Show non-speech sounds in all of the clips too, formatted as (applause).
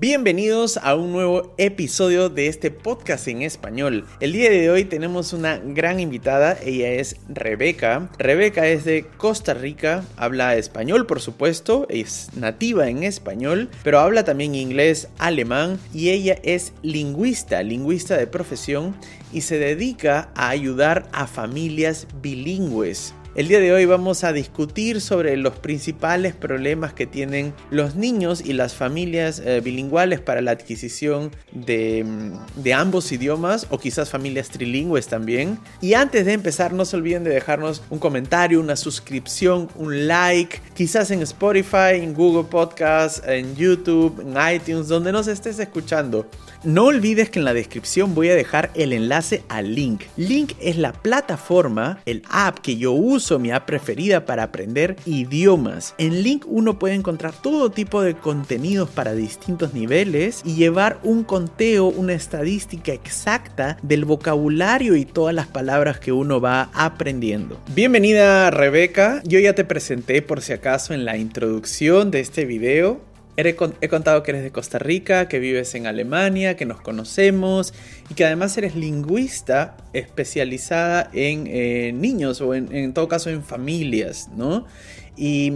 Bienvenidos a un nuevo episodio de este podcast en español. El día de hoy tenemos una gran invitada, ella es Rebeca. Rebeca es de Costa Rica, habla español por supuesto, es nativa en español, pero habla también inglés, alemán y ella es lingüista, lingüista de profesión y se dedica a ayudar a familias bilingües. El día de hoy vamos a discutir sobre los principales problemas que tienen los niños y las familias eh, bilingüales para la adquisición de, mm, de, ambos idiomas o quizás familias trilingües también. Y antes de empezar no se olviden de dejarnos un comentario, una suscripción, un like, quizás en Spotify, en Google Podcast, en YouTube, en iTunes, donde nos estés escuchando. No olvides que en la descripción voy a dejar el enlace al Link. Link es la plataforma, el app que yo uso, mi app preferida para aprender idiomas. En Link uno puede encontrar todo tipo de contenidos para distintos niveles y llevar un conteo, una estadística exacta del vocabulario y todas las palabras que uno va aprendiendo. Bienvenida Rebeca, yo ya te presenté por si acaso en la introducción de este video. He contado que eres de Costa Rica, que vives en Alemania, que nos conocemos y que además eres lingüista especializada en eh, niños o en, todo caso en familias, ¿no? Y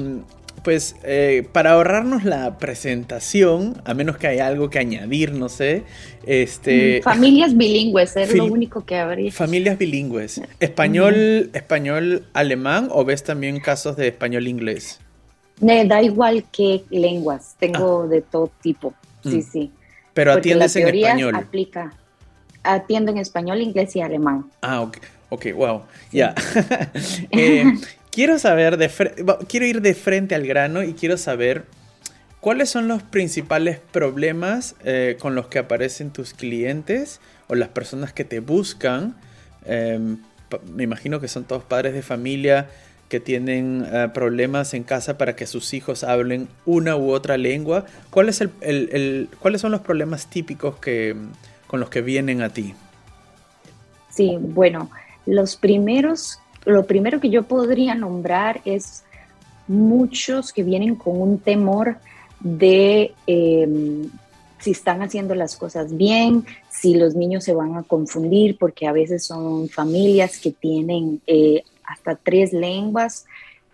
pues eh, para ahorrarnos la presentación, a menos que haya algo que añadir, no sé, este... Mm, (laughs) familias bilingües, es lo único que habría. Familias bilingües. ¿Español, español alemán o ves también casos de español inglés? Me da igual qué lenguas, tengo ah. de todo tipo. Sí, mm. sí. Pero atiendes en español. Aplica. Atiendo en español, inglés y alemán. Ah, ok, ok, wow. Ya. (laughs) Eh, quiero saber, de quiero ir de frente al grano y quiero saber cuáles son los principales problemas eh, con los que aparecen tus clientes o las personas que te buscan. Em, me imagino que son todos padres de familia que tienen eh, problemas en casa para que sus hijos hablen una u otra lengua. ¿Cuál es el, ¿Cuáles son los problemas típicos que, con los que vienen a ti? Sí, bueno, los primeros, lo primero que yo podría nombrar es muchos que vienen con un temor de em, si están haciendo las cosas bien, si los niños se van a confundir, porque a veces son familias que tienen eh, hasta tres lenguas,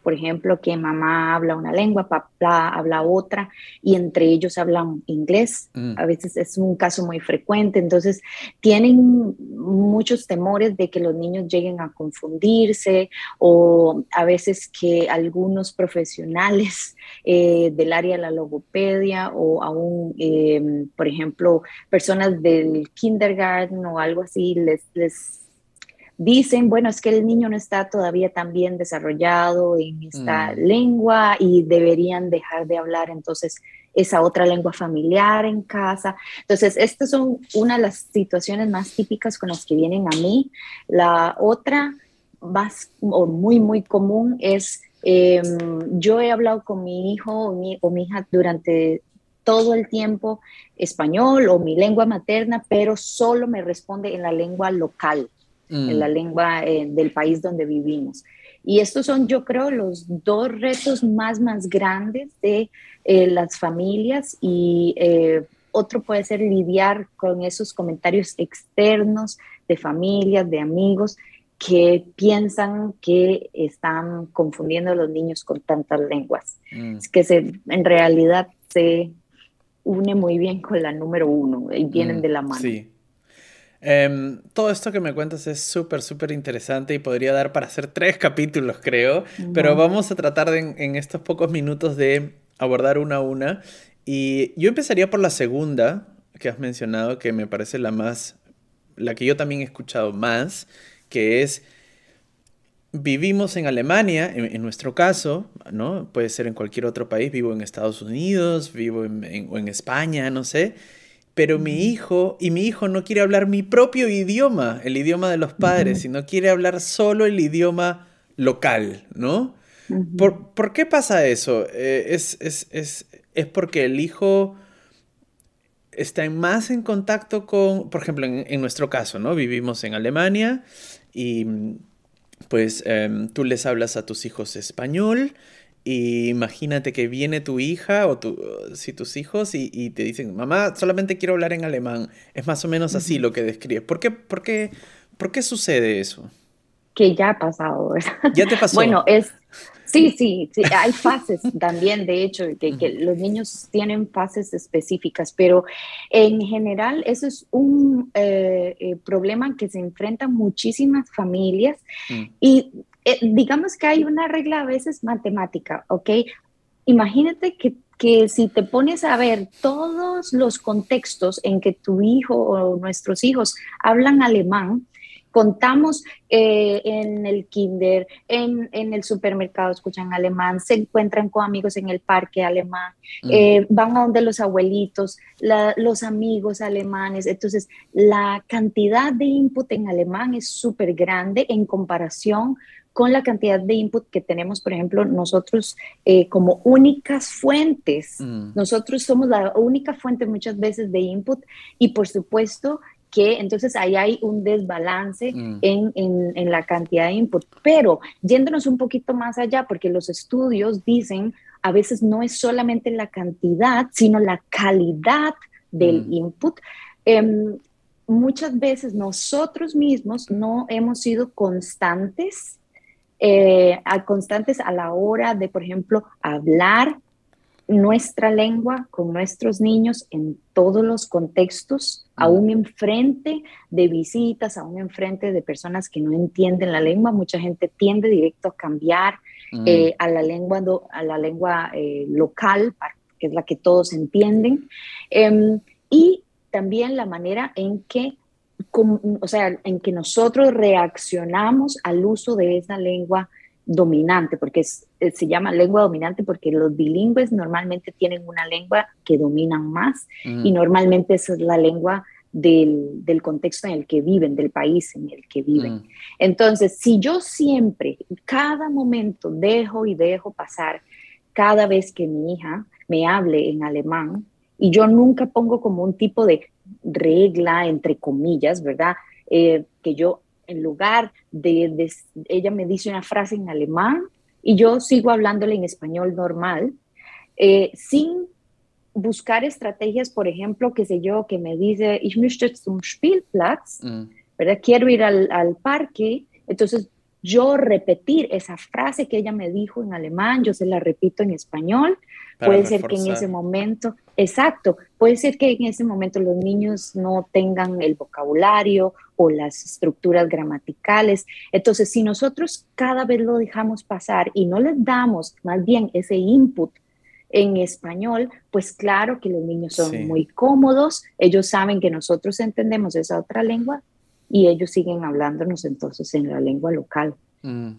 por ejemplo, que mamá habla una lengua, papá habla otra y entre ellos hablan inglés. Mm. A veces es un caso muy frecuente, entonces tienen muchos temores de que los niños lleguen a confundirse o a veces que algunos profesionales eh, del área de la logopedia o aún, em, por ejemplo, personas del kindergarten o algo así les, les dicen, bueno, es que el niño no está todavía tan bien desarrollado en esta mm. lengua y deberían dejar de hablar entonces esa otra lengua familiar en casa. Entonces, estas son una de las situaciones más típicas con las que vienen a mí. La otra más o muy, muy común es, em, yo he hablado con mi hijo o mi, o mi hija durante todo el tiempo español o mi lengua materna, pero solo me responde en la lengua local en la mm. lengua eh, del país donde vivimos. Y estos son, yo creo, los dos retos más, más grandes de eh, las familias y eh, otro puede ser lidiar con esos comentarios externos de familias, de amigos que piensan que están confundiendo a los niños con tantas lenguas. Mm. Es que se, en realidad se une muy bien con la número uno y vienen mm, de la mano. Sí. Em, todo esto que me cuentas es súper, súper interesante y podría dar para hacer tres capítulos, creo, pero vamos a tratar en estos pocos minutos de abordar una a una. Y yo empezaría por la segunda que has mencionado, que me parece la más, la que yo también he escuchado más, que es, vivimos en Alemania, en, nuestro caso, ¿no? Puede ser en cualquier otro país, vivo en Estados Unidos, vivo en, o en España, no sé pero mi hijo, y mi hijo no quiere hablar mi propio idioma, el idioma de los padres, sino quiere hablar solo el idioma local, ¿no? ¿Por, qué pasa eso? Eh, es, es, porque el hijo está más en contacto con, por ejemplo, en, nuestro caso, ¿no? Vivimos en Alemania y pues em, tú les hablas a tus hijos español Y imagínate que viene tu hija o tu, si tus hijos y, te dicen, mamá, solamente quiero hablar en alemán. Es más o menos así lo que describes. ¿Por qué, por, qué, ¿Por qué sucede eso? Que ya ha pasado, ¿Ya te pasó? Bueno, es, Sí, sí, sí, hay (laughs) fases también, de hecho, que, que, los niños tienen fases específicas, pero en general eso es un eh, eh, problema que se enfrentan muchísimas familias mm. y eh, digamos que hay una regla a veces matemática, ¿ok? Imagínate que, que si te pones a ver todos los contextos en que tu hijo o nuestros hijos hablan alemán, contamos eh, en el kinder, en, el supermercado escuchan alemán, se encuentran con amigos en el parque alemán, mm. eh, van a donde los abuelitos, los amigos alemanes. Entonces, la cantidad de input en alemán es súper grande en comparación con la cantidad de input que tenemos, por ejemplo, nosotros eh, como únicas fuentes. Mm. Nosotros somos la única fuente muchas veces de input y por supuesto que entonces ahí hay un desbalance mm. en, en, la cantidad de input. Pero yéndonos un poquito más allá, porque los estudios dicen a veces no es solamente la cantidad, sino la calidad del mm. input. Em, muchas veces nosotros mismos no hemos sido constantes, eh, constantes a la hora de, por ejemplo, hablar nuestra lengua con nuestros niños en todos los contextos, aún enfrente de visitas, aún enfrente de personas que no entienden la lengua. Mucha gente tiende directo a cambiar eh, a la lengua, a la lengua eh, local, que es la que todos entienden. Em, y también la manera en que o sea, en que nosotros reaccionamos al uso de esa lengua dominante, porque eh, se llama lengua dominante porque los bilingües normalmente tienen una lengua que dominan más mm. y normalmente esa es la lengua del, del, contexto en el que viven, del país en el que viven. Mm. Entonces, si yo siempre, cada momento, dejo y dejo pasar cada vez que mi hija me hable en alemán y yo nunca pongo como un tipo de regla, entre comillas, ¿verdad? Eh, que yo en lugar de, ella me dice una frase en alemán y yo sigo hablándole en español normal, eh, sin buscar estrategias, por ejemplo, que sé yo, que me dice, ich möchte zum Spielplatz, mm. ¿verdad? Quiero ir al, al parque, entonces yo repetir esa frase que ella me dijo en alemán, yo se la repito en español, puede ser que en ese momento, exacto, puede ser que en ese momento los niños no tengan el vocabulario o las estructuras gramaticales. Entonces, si nosotros cada vez lo dejamos pasar y no les damos más bien ese input en español, pues claro que los niños son muy cómodos, ellos saben que nosotros entendemos esa otra lengua y ellos siguen hablándonos entonces en la lengua local. Mm.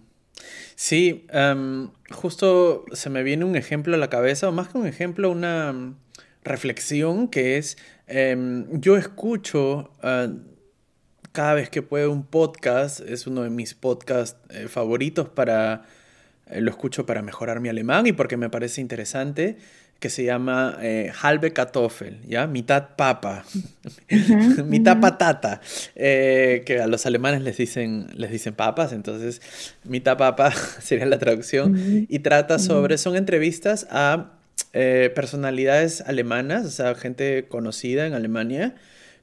Sí, em, justo se me viene un ejemplo a la cabeza, o más que un ejemplo, una mm, reflexión que es, em, yo escucho ah, cada vez que puedo un podcast, es uno de mis podcasts eh, favoritos para, eh, lo escucho para mejorar mi alemán y porque me parece interesante, que se llama eh, halbe Kartoffel, ¿ya? Mitad papa, (laughs) mitad patata, eh, que a los alemanes les dicen, les dicen papas, entonces mitad papa (laughs) sería la traducción, y trata sobre, son entrevistas a eh, personalidades alemanas, o sea, gente conocida en Alemania,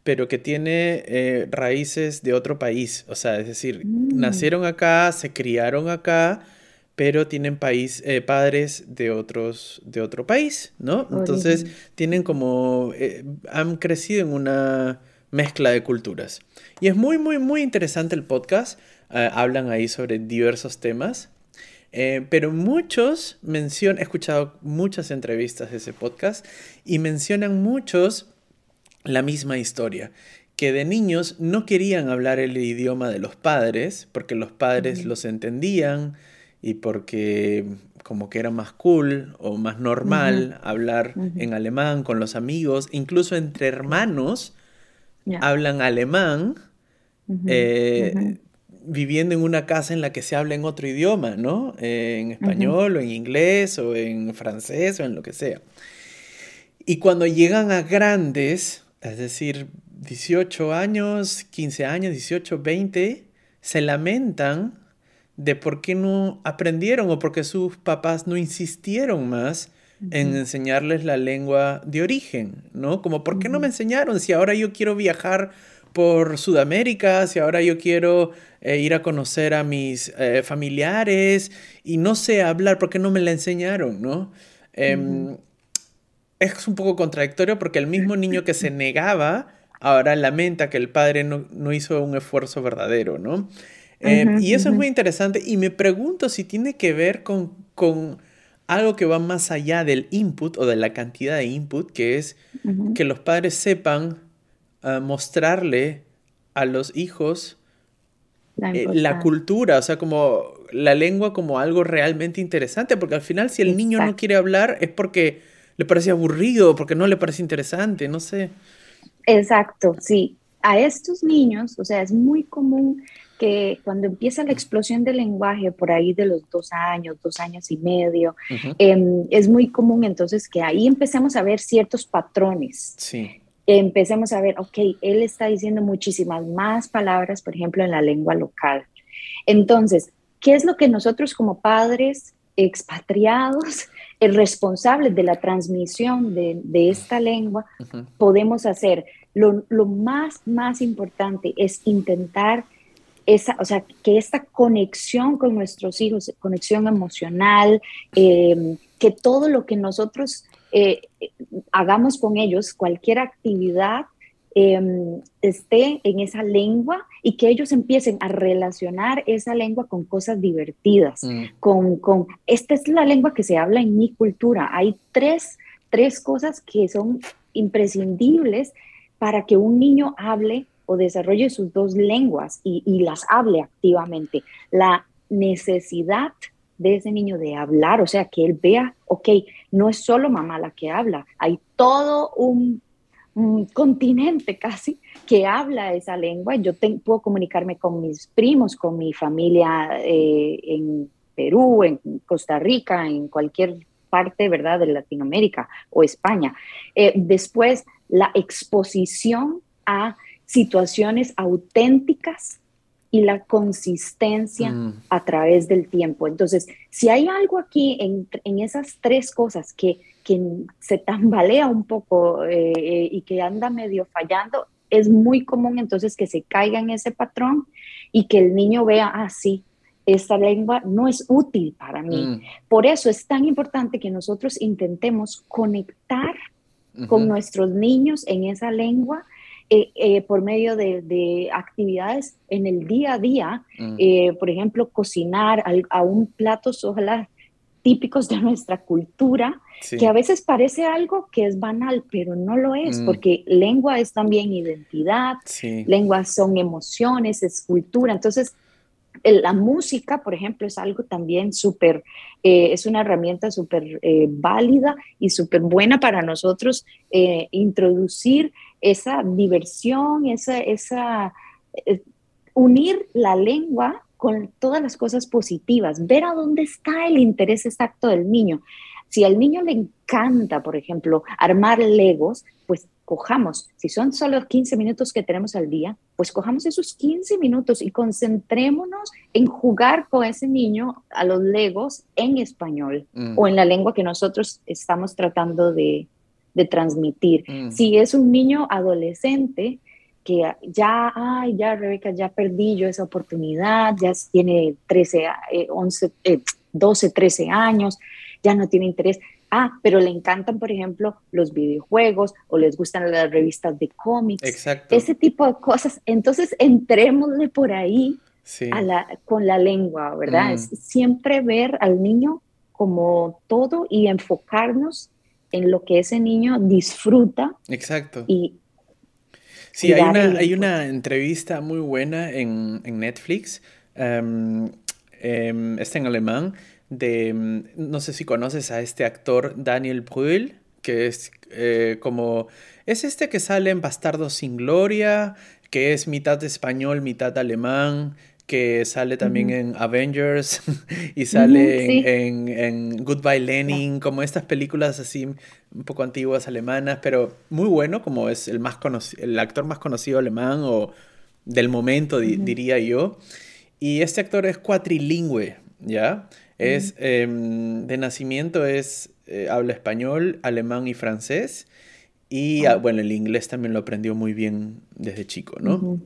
pero que tiene raíces de otro país, o sea, es decir, mm. nacieron acá, se criaron acá, pero tienen país, eh, padres de, otros, de otro país, ¿no? Entonces tienen como, eh, han crecido en una mezcla de culturas. Y es muy, muy, muy interesante el podcast. Eh, hablan ahí sobre diversos temas. pero muchos mencionan, he escuchado muchas entrevistas de ese podcast y mencionan muchos la misma historia, que de niños no querían hablar el idioma de los padres porque los padres los entendían, y porque como que era más cool o más normal hablar en alemán con los amigos, incluso entre hermanos hablan alemán, eh, viviendo en una casa en la que se habla en otro idioma, ¿no? Eh, en español o en inglés o en francés o en lo que sea. Y cuando llegan a grandes, es decir, 18 años, 15 años, 18, 20, se lamentan de por qué no aprendieron o por qué sus papás no insistieron más en enseñarles la lengua de origen, ¿no? Como, ¿por qué no me enseñaron si ahora yo quiero viajar por Sudamérica, si ahora yo quiero eh, ir a conocer a mis eh, familiares y no sé hablar, ¿por qué no me la enseñaron, no? Em, es un poco contradictorio porque el mismo (laughs) niño que se negaba ahora lamenta que el padre no, hizo un esfuerzo verdadero, ¿no? Em, y eso es muy interesante y me pregunto si tiene que ver con, con algo que va más allá del input o de la cantidad de input, que es que los padres sepan ah, mostrarle a los hijos la, eh, cultura, o sea, como la lengua como algo realmente interesante, porque al final si el niño no quiere hablar es porque le parece aburrido, porque no le parece interesante, no sé. Exacto, sí. A estos niños, o sea, es muy común que cuando empieza la explosión del lenguaje por ahí de los dos años, dos años y medio, em, es muy común entonces que ahí empecemos a ver ciertos patrones. Sí. Empecemos a ver, ok, él está diciendo muchísimas más palabras, por ejemplo, en la lengua local. Entonces, ¿qué es lo que nosotros como padres expatriados, responsables de la transmisión de, esta lengua, podemos hacer? Lo, lo, más, más importante es intentar esa, o sea, que esta conexión con nuestros hijos, conexión emocional, em, que todo lo que nosotros eh, hagamos con ellos, cualquier actividad, em, esté en esa lengua y que ellos empiecen a relacionar esa lengua con cosas divertidas, mm. con, con, esta es la lengua que se habla en mi cultura. Hay tres, tres cosas que son imprescindibles para que un niño hable o desarrolle sus dos lenguas y, las hable activamente. La necesidad de ese niño de hablar, o sea, que él vea, ok, no es solo mamá la que habla, hay todo un, continente casi que habla esa lengua. Yo puedo comunicarme con mis primos, con mi familia eh, en Perú, en Costa Rica, en cualquier parte, ¿verdad?, de Latinoamérica o España. Eh, después, la exposición a situaciones auténticas y la consistencia mm. a través del tiempo. Entonces, si hay algo aquí en, esas tres cosas que, que, se tambalea un poco eh, eh, y que anda medio fallando, es muy común entonces que se caiga en ese patrón y que el niño vea, ah, sí, esta lengua no es útil para mí. Mm. Por eso es tan importante que nosotros intentemos conectar con nuestros niños en esa lengua eh, eh, por medio de, actividades en el día a día, mm. eh, por ejemplo, cocinar a, un platos ojalá típicos de nuestra cultura, que a veces parece algo que es banal, pero no lo es, mm. porque lengua es también identidad, lengua son emociones, es cultura, entonces la música, por ejemplo, es algo también súper, es una herramienta súper válida y súper buena para nosotros introducir esa diversión, esa, esa eh, unir la lengua con todas las cosas positivas, ver a dónde está el interés exacto del niño. Si al niño le encanta, por ejemplo, armar legos, pues cojamos, si son solo 15 minutos que tenemos al día, pues cojamos esos 15 minutos y concentrémonos en jugar con ese niño a los legos en español mm. o en la lengua que nosotros estamos tratando de, de transmitir. Mm. Si es un niño adolescente que ya, ay, ya Rebeca, ya perdí yo esa oportunidad, ya tiene 13, 11, 12, 13 años, ya no tiene interés. Ah, pero le encantan, por ejemplo, los videojuegos o les gustan las revistas de cómics. Exacto. Ese tipo de cosas. Entonces, entrémosle por ahí a la, con la lengua, ¿verdad? Mm. Es siempre ver al niño como todo y enfocarnos en lo que ese niño disfruta. Exacto. Y, sí, hay una, hay una, entrevista muy buena en, Netflix, um, está en alemán, de, em, no sé si conoces a este actor Daniel Brühl, que es eh, como, es este que sale en Bastardo sin Gloria, que es mitad español, mitad alemán, que sale también en Avengers (laughs) y sale en, Goodbye Lenin, como estas películas así un poco antiguas alemanas, pero muy bueno, como es el, más el actor más conocido alemán o del momento, diría yo. Y este actor es cuatrilingüe, ¿ya? Es, em, de nacimiento es, eh, habla español, alemán y francés. Y ah, bueno, el inglés también lo aprendió muy bien desde chico, ¿no?